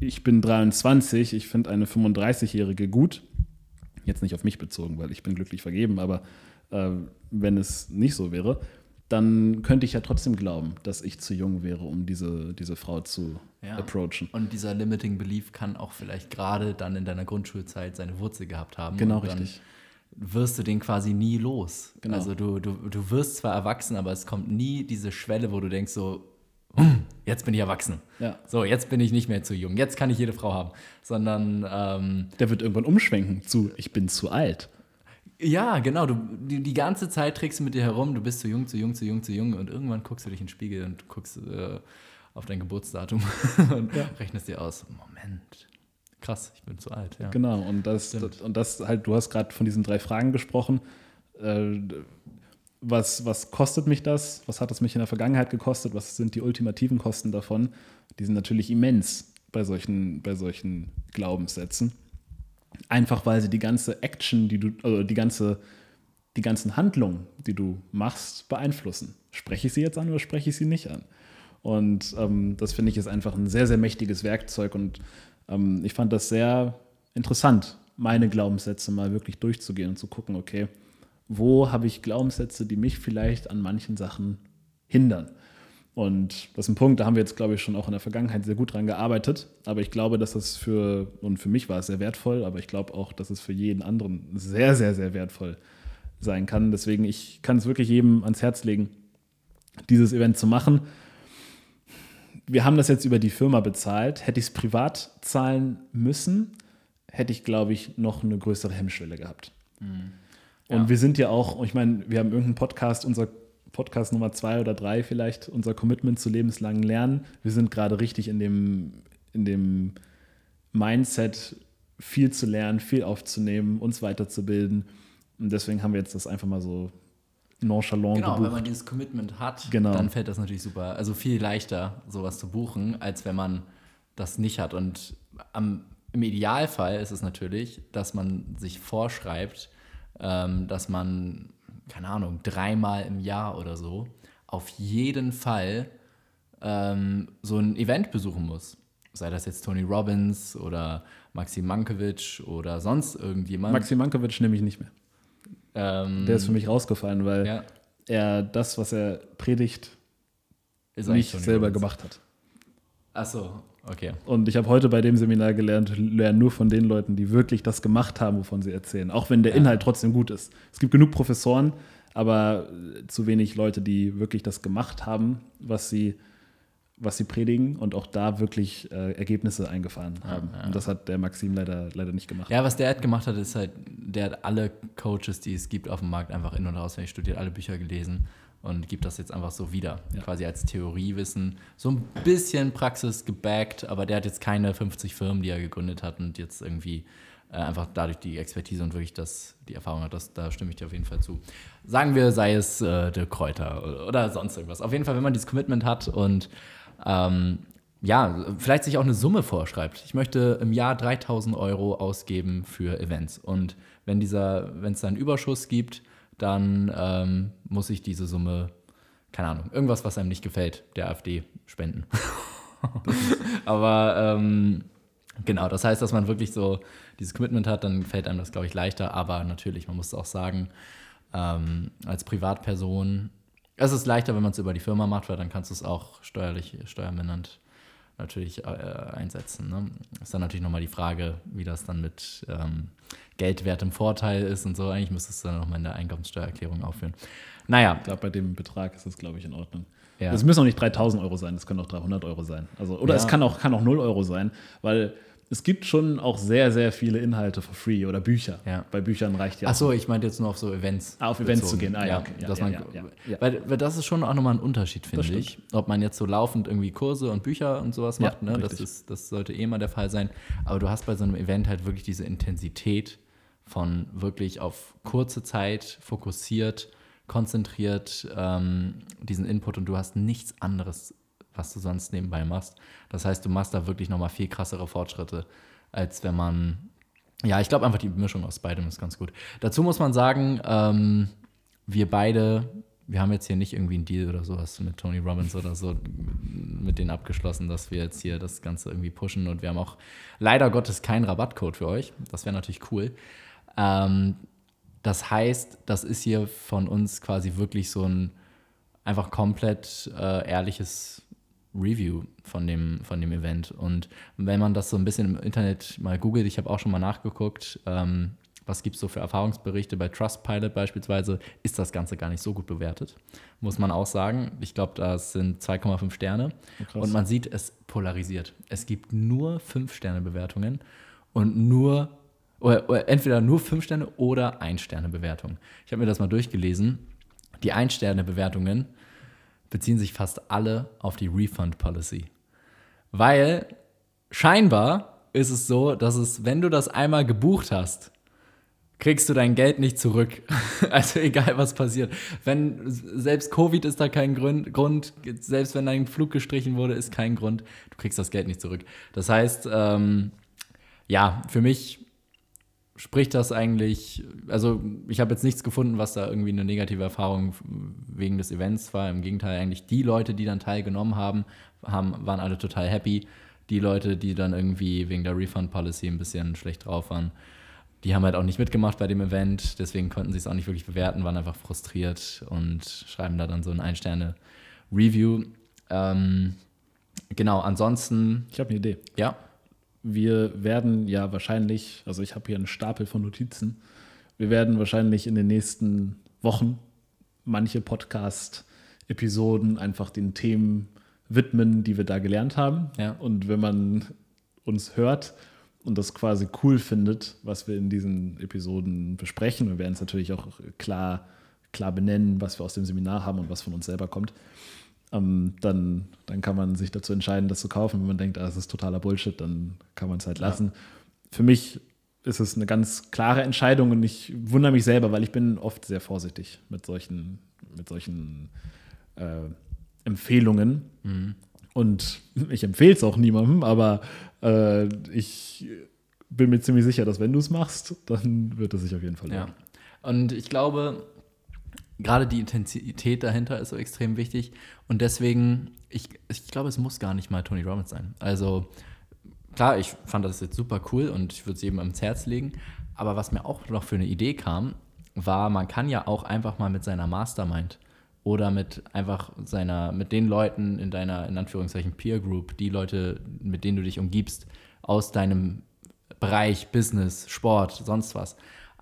ich bin 23, ich finde eine 35-Jährige gut. Jetzt nicht auf mich bezogen, weil ich bin glücklich vergeben, aber äh, wenn es nicht so wäre, dann könnte ich ja trotzdem glauben, dass ich zu jung wäre, um diese, diese Frau zu Ja. approachen. Und dieser Limiting Belief kann auch vielleicht gerade dann in deiner Grundschulzeit seine Wurzel gehabt haben. Genau, und dann richtig. Wirst du den quasi nie los. Genau. Also du, du, du wirst zwar erwachsen, aber es kommt nie diese Schwelle, wo du denkst so, jetzt bin ich erwachsen. Ja. So, jetzt bin ich nicht mehr zu jung. Jetzt kann ich jede Frau haben. Sondern ähm, Der wird irgendwann umschwenken zu, ich bin zu alt. Ja, genau. Du, die, die ganze Zeit trägst du mit dir herum, du bist zu jung, zu jung, zu jung, zu jung und irgendwann guckst du dich in den Spiegel und guckst äh, auf dein Geburtsdatum und rechnest dir aus. Moment, krass, ich bin zu alt. Ja. Genau, und das, Stimmt. und das halt, du hast gerade von diesen drei Fragen gesprochen. Äh, was, was kostet mich das? Was hat es mich in der Vergangenheit gekostet? Was sind die ultimativen Kosten davon? Die sind natürlich immens bei solchen, bei solchen Glaubenssätzen. Einfach weil sie die ganze Action, die du, also die ganze, die ganzen Handlungen, die du machst, beeinflussen. Spreche ich sie jetzt an oder spreche ich sie nicht an? Und ähm, das finde ich ist einfach ein sehr, sehr mächtiges Werkzeug und ähm, ich fand das sehr interessant, meine Glaubenssätze mal wirklich durchzugehen und zu gucken, okay, wo habe ich Glaubenssätze, die mich vielleicht an manchen Sachen hindern? Und das ist ein Punkt, da haben wir jetzt, glaube ich, schon auch in der Vergangenheit sehr gut dran gearbeitet. Aber ich glaube, dass das für, und für mich war es sehr wertvoll, aber ich glaube auch, dass es für jeden anderen sehr, sehr, sehr wertvoll sein kann. Deswegen, ich kann es wirklich jedem ans Herz legen, dieses Event zu machen. Wir haben das jetzt über die Firma bezahlt. Hätte ich es privat zahlen müssen, hätte ich, glaube ich, noch eine größere Hemmschwelle gehabt. Und Ja. wir sind ja auch, ich meine, wir haben irgendeinen Podcast, unser Podcast Nummer zwei oder drei vielleicht, unser Commitment zu lebenslangen Lernen. Wir sind gerade richtig in dem, in dem Mindset, viel zu lernen, viel aufzunehmen, uns weiterzubilden. Und deswegen haben wir jetzt das einfach mal so nonchalant Genau, wenn gebucht. man dieses Commitment hat, Genau. dann fällt das natürlich super. Also viel leichter, sowas zu buchen, als wenn man das nicht hat. Und am, im Idealfall ist es natürlich, dass man sich vorschreibt, ähm, dass man, keine Ahnung, dreimal im Jahr oder so auf jeden Fall ähm, so ein Event besuchen muss. Sei das jetzt Tony Robbins oder Maxim Mankiewicz oder sonst irgendjemand. Maxim Mankiewicz nehme ich nicht mehr. ähm, Der ist für mich rausgefallen, weil ja, er das, was er predigt, ist nicht selber Robbins. gemacht hat. Ach so, okay. Und ich habe heute bei dem Seminar gelernt, lernen nur von den Leuten, die wirklich das gemacht haben, wovon sie erzählen. Auch wenn der Ja. Inhalt trotzdem gut ist. Es gibt genug Professoren, aber äh, zu wenig Leute, die wirklich das gemacht haben, was sie, was sie predigen und auch da wirklich äh, Ergebnisse eingefahren haben. ja. Und das hat der Maxim leider, leider nicht gemacht. Ja, was der halt gemacht hat, ist halt, der hat alle Coaches, die es gibt auf dem Markt, einfach in- und auswendig studiert, alle Bücher gelesen und gibt das jetzt einfach so wieder. Ja. Quasi als Theoriewissen. So ein bisschen Praxis gebackt, aber der hat jetzt keine 50 Firmen, die er gegründet hat und jetzt irgendwie äh, einfach dadurch die Expertise und wirklich das, die Erfahrung hat. Das, da stimme ich dir auf jeden Fall zu. Sagen wir, sei es äh, der Kräuter oder, oder sonst irgendwas. Auf jeden Fall, wenn man dieses Commitment hat und ähm, ja, vielleicht sich auch eine Summe vorschreibt. Ich möchte im Jahr 3000 Euro ausgeben für Events. Und wenn dieser, wenn es da einen Überschuss gibt, dann ähm, muss ich diese Summe, keine Ahnung, irgendwas, was einem nicht gefällt, der AfD spenden. Aber ähm, genau, das heißt, dass man wirklich so dieses Commitment hat, dann fällt einem das, glaube ich, leichter. Aber natürlich, man muss auch sagen, ähm, als Privatperson, es ist leichter, wenn man es über die Firma macht, weil dann kannst du es auch steuerlich, steuermindernd natürlich äh, einsetzen. Ne? Ist dann natürlich nochmal die Frage, wie das dann mit ähm, Geldwert im Vorteil ist und so. Eigentlich müsstest du dann nochmal in der Einkommenssteuererklärung aufführen. Naja, Ich glaube, bei dem Betrag ist das, glaube ich, in Ordnung. Ja. Es müssen auch nicht 3000 Euro sein, es können auch 300 Euro sein. Also, oder Ja. es kann auch, kann auch 0 Euro sein, weil es gibt schon auch sehr, sehr viele Inhalte for free oder Bücher. Ja. Bei Büchern reicht ja. Achso, ich meinte jetzt nur auf so Events. Ah, auf Events bezogen. zu gehen. Ah, ja, okay. Ja, dass ja, man. Weil, weil das ist schon auch nochmal ein Unterschied, finde ich. Ob man jetzt so laufend irgendwie Kurse und Bücher und sowas macht, ne? das, ist, das sollte eh mal der Fall sein. Aber du hast bei so einem Event halt wirklich diese Intensität von wirklich auf kurze Zeit fokussiert, konzentriert ähm, diesen Input und du hast nichts anderes, was du sonst nebenbei machst. Das heißt, du machst da wirklich nochmal viel krassere Fortschritte, als wenn man ja, ich glaube einfach die Mischung aus beidem ist ganz gut. Dazu muss man sagen, ähm, wir beide, wir haben jetzt hier nicht irgendwie einen Deal oder sowas mit Tony Robbins oder so mit denen abgeschlossen, dass wir jetzt hier das Ganze irgendwie pushen und wir haben auch leider Gottes keinen Rabattcode für euch. Das wäre natürlich cool. Ähm, das heißt, das ist hier von uns quasi wirklich so ein einfach komplett äh, ehrliches Review von dem, von dem Event. Und wenn man das so ein bisschen im Internet mal googelt, ich habe auch schon mal nachgeguckt, ähm, was gibt es so für Erfahrungsberichte bei Trustpilot beispielsweise, ist das Ganze gar nicht so gut bewertet, muss man auch sagen. Ich glaube, das sind 2,5 Sterne. krass. und man sieht, es polarisiert. Es gibt nur 5-Sterne-Bewertungen und nur, oder, oder entweder nur 5 Sterne oder 1-Sterne-Bewertungen. Ich habe mir das mal durchgelesen. Die 1-Sterne-Bewertungen beziehen sich fast alle auf die Refund Policy. Weil scheinbar ist es so, dass es, wenn du das einmal gebucht hast, kriegst du dein Geld nicht zurück. Also egal, was passiert. Wenn selbst Covid ist da kein Grund, selbst wenn dein Flug gestrichen wurde, ist kein Grund, du kriegst das Geld nicht zurück. Das heißt, ähm, ja, für mich spricht das eigentlich, also ich habe jetzt nichts gefunden, was da irgendwie eine negative Erfahrung wegen des Events war. Im Gegenteil, eigentlich die Leute, die dann teilgenommen haben, haben waren alle total happy. Die Leute, die dann irgendwie wegen der Refund Policy ein bisschen schlecht drauf waren, die haben halt auch nicht mitgemacht bei dem Event, deswegen konnten sie es auch nicht wirklich bewerten, waren einfach frustriert und schreiben da dann so ein Ein-Sterne-Review. Ähm, genau, ansonsten, Ich habe eine Idee. ja, Wir werden ja wahrscheinlich, also ich habe hier einen Stapel von Notizen, wir werden wahrscheinlich in den nächsten Wochen manche Podcast-Episoden einfach den Themen widmen, die wir da gelernt haben. Ja. Und wenn man uns hört und das quasi cool findet, was wir in diesen Episoden besprechen, wir werden es natürlich auch klar, klar benennen, was wir aus dem Seminar haben und was von uns selber kommt, ähm, dann, dann kann man sich dazu entscheiden, das zu kaufen. Wenn man denkt, ah, das ist totaler Bullshit, dann kann man es halt lassen. Für mich ist es eine ganz klare Entscheidung und ich wundere mich selber, weil ich bin oft sehr vorsichtig mit solchen, mit solchen äh, Empfehlungen. Und ich empfehle es auch niemandem, aber äh, ich bin mir ziemlich sicher, dass wenn du es machst, dann wird es sich auf jeden Fall Ja. lohnen. Und ich glaube, gerade die Intensität dahinter ist so extrem wichtig. Und deswegen, ich, ich glaube, es muss gar nicht mal Tony Robbins sein. Also, klar, ich fand das jetzt super cool und ich würde es jedem ans Herz legen. Aber was mir auch noch für eine Idee kam, war, man kann ja auch einfach mal mit seiner Mastermind oder mit einfach seiner, mit den Leuten in deiner, in Anführungszeichen, Peer Group, die Leute, mit denen du dich umgibst, aus deinem Bereich Business, Sport, sonst was,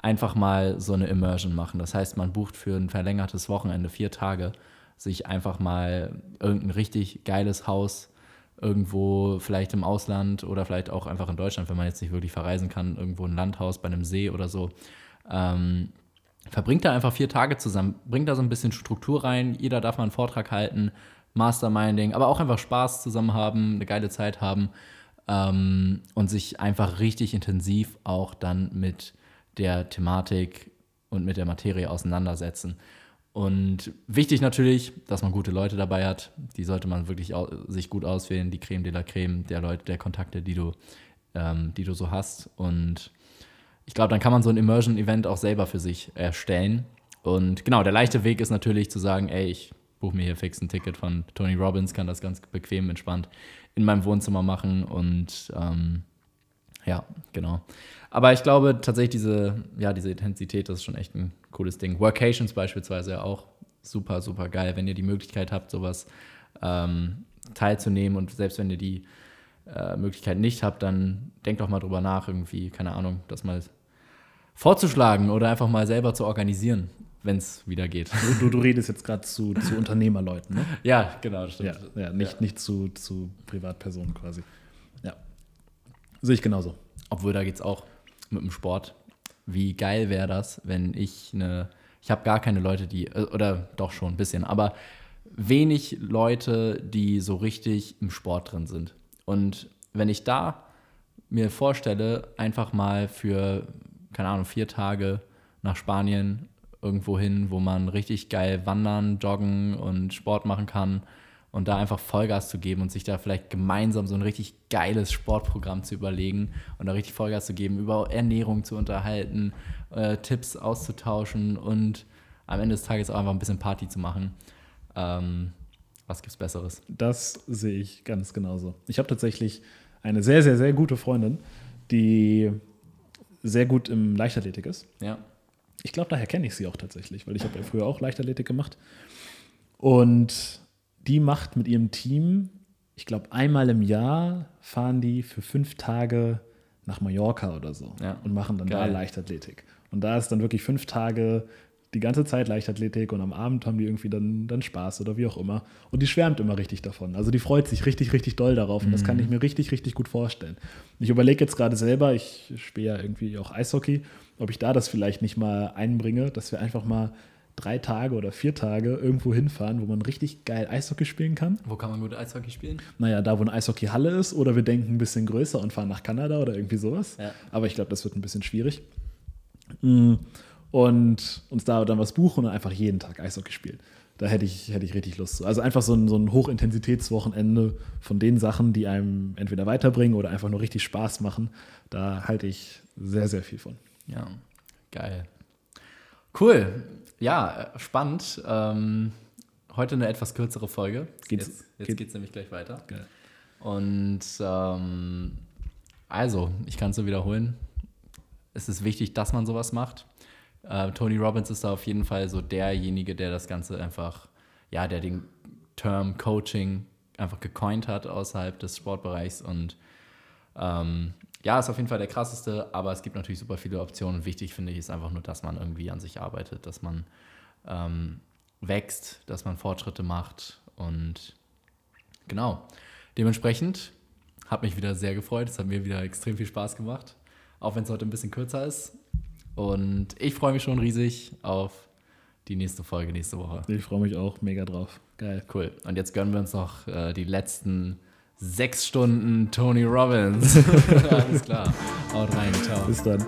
einfach mal so eine Immersion machen. Das heißt, man bucht für ein verlängertes Wochenende vier Tage sich einfach mal irgendein richtig geiles Haus irgendwo vielleicht im Ausland oder vielleicht auch einfach in Deutschland, wenn man jetzt nicht wirklich verreisen kann, irgendwo ein Landhaus bei einem See oder so. Ähm, verbringt da einfach vier Tage zusammen, bringt da so ein bisschen Struktur rein, jeder darf mal einen Vortrag halten, Masterminding, aber auch einfach Spaß zusammen haben, eine geile Zeit haben ähm, und sich einfach richtig intensiv auch dann mit der Thematik und mit der Materie auseinandersetzen. Und wichtig natürlich, dass man gute Leute dabei hat. Die sollte man wirklich sich gut auswählen, die Creme de la Creme der Leute, der Kontakte, die du, ähm, die du so hast. Und ich glaube, dann kann man so ein Immersion-Event auch selber für sich erstellen. Und genau, der leichte Weg ist natürlich zu sagen, ey, ich buche mir hier fix ein Ticket von Tony Robbins, kann das ganz bequem, entspannt in meinem Wohnzimmer machen und ähm, ja, genau. Aber ich glaube tatsächlich, diese, ja, diese Intensität, das ist schon echt ein cooles Ding. Workations beispielsweise ja auch super, super geil, wenn ihr die Möglichkeit habt, sowas ähm, teilzunehmen und selbst wenn ihr die äh, Möglichkeit nicht habt, dann denkt doch mal drüber nach, irgendwie, keine Ahnung, das mal vorzuschlagen oder einfach mal selber zu organisieren, wenn es wieder geht. Du, du, redest jetzt gerade zu, zu Unternehmerleuten, ne? ja, genau, das Ja, stimmt. ja nicht, nicht zu, zu Privatpersonen quasi. Sehe ich genauso. Obwohl, da geht es auch mit dem Sport. Wie geil wäre das, wenn ich eine. Ich habe gar keine Leute, die. äh, Oder doch schon ein bisschen, aber wenig Leute, die so richtig im Sport drin sind. Und wenn ich da mir vorstelle, einfach mal für, keine Ahnung, vier Tage nach Spanien irgendwo hin, wo man richtig geil wandern, joggen und Sport machen kann und da einfach Vollgas zu geben und sich da vielleicht gemeinsam so ein richtig geiles Sportprogramm zu überlegen und da richtig Vollgas zu geben, über Ernährung zu unterhalten, äh, Tipps auszutauschen und am Ende des Tages auch einfach ein bisschen Party zu machen. Ähm, was gibt's Besseres? Das sehe ich ganz genauso. Ich habe tatsächlich eine sehr, sehr, sehr gute Freundin, die sehr gut im Leichtathletik ist. Ja. Ich glaube, daher kenne ich sie auch tatsächlich, weil ich habe ja früher auch Leichtathletik gemacht. Und die macht mit ihrem Team, ich glaube, einmal im Jahr fahren die für fünf Tage nach Mallorca oder so Ja. und machen dann da Geil. Leichtathletik. Und da ist dann wirklich fünf Tage die ganze Zeit Leichtathletik und am Abend haben die irgendwie dann, dann Spaß oder wie auch immer. Und die schwärmt immer richtig davon. Also die freut sich richtig, richtig doll darauf. Und das kann ich mir richtig, richtig gut vorstellen. Ich überlege jetzt gerade selber, ich spiele ja irgendwie auch Eishockey, ob ich da das vielleicht nicht mal einbringe, dass wir einfach mal drei Tage oder vier Tage irgendwo hinfahren, wo man richtig geil Eishockey spielen kann. Wo kann man gut Eishockey spielen? Naja, da wo eine Eishockeyhalle ist, oder wir denken ein bisschen größer und fahren nach Kanada oder irgendwie sowas. Ja. Aber ich glaube, das wird ein bisschen schwierig. Mm, Und uns da dann was buchen und einfach jeden Tag Eishockey spielen. Da hätte ich, hätte ich richtig Lust zu. Also einfach so ein, so ein Hochintensitätswochenende von den Sachen, die einem entweder weiterbringen oder einfach nur richtig Spaß machen. Da halte ich sehr, sehr viel von. Ja, geil. Cool. Ja, äh, spannend. Ähm, heute eine etwas kürzere Folge. Geht's- jetzt jetzt geht- geht es nämlich gleich weiter. Geil. Und ähm, also, ich kann es so wiederholen. Es ist wichtig, dass man sowas macht. Äh, Tony Robbins ist da auf jeden Fall so derjenige, der das Ganze einfach, ja, der den Term Coaching einfach gecoint hat außerhalb des Sportbereichs und ähm, ja, ist auf jeden Fall der krasseste, aber es gibt natürlich super viele Optionen. Wichtig finde ich ist einfach nur, dass man irgendwie an sich arbeitet, dass man ähm, wächst, dass man Fortschritte macht und genau. Dementsprechend hat mich wieder sehr gefreut. Es hat mir wieder extrem viel Spaß gemacht, auch wenn es heute ein bisschen kürzer ist. Und ich freue mich schon riesig auf die nächste Folge nächste Woche. Ich freue mich auch mega drauf. Geil. Cool. Und jetzt gönnen wir uns noch äh, die letzten sechs Stunden Tony Robbins. Alles klar. Haut rein. Ciao. Bis dann.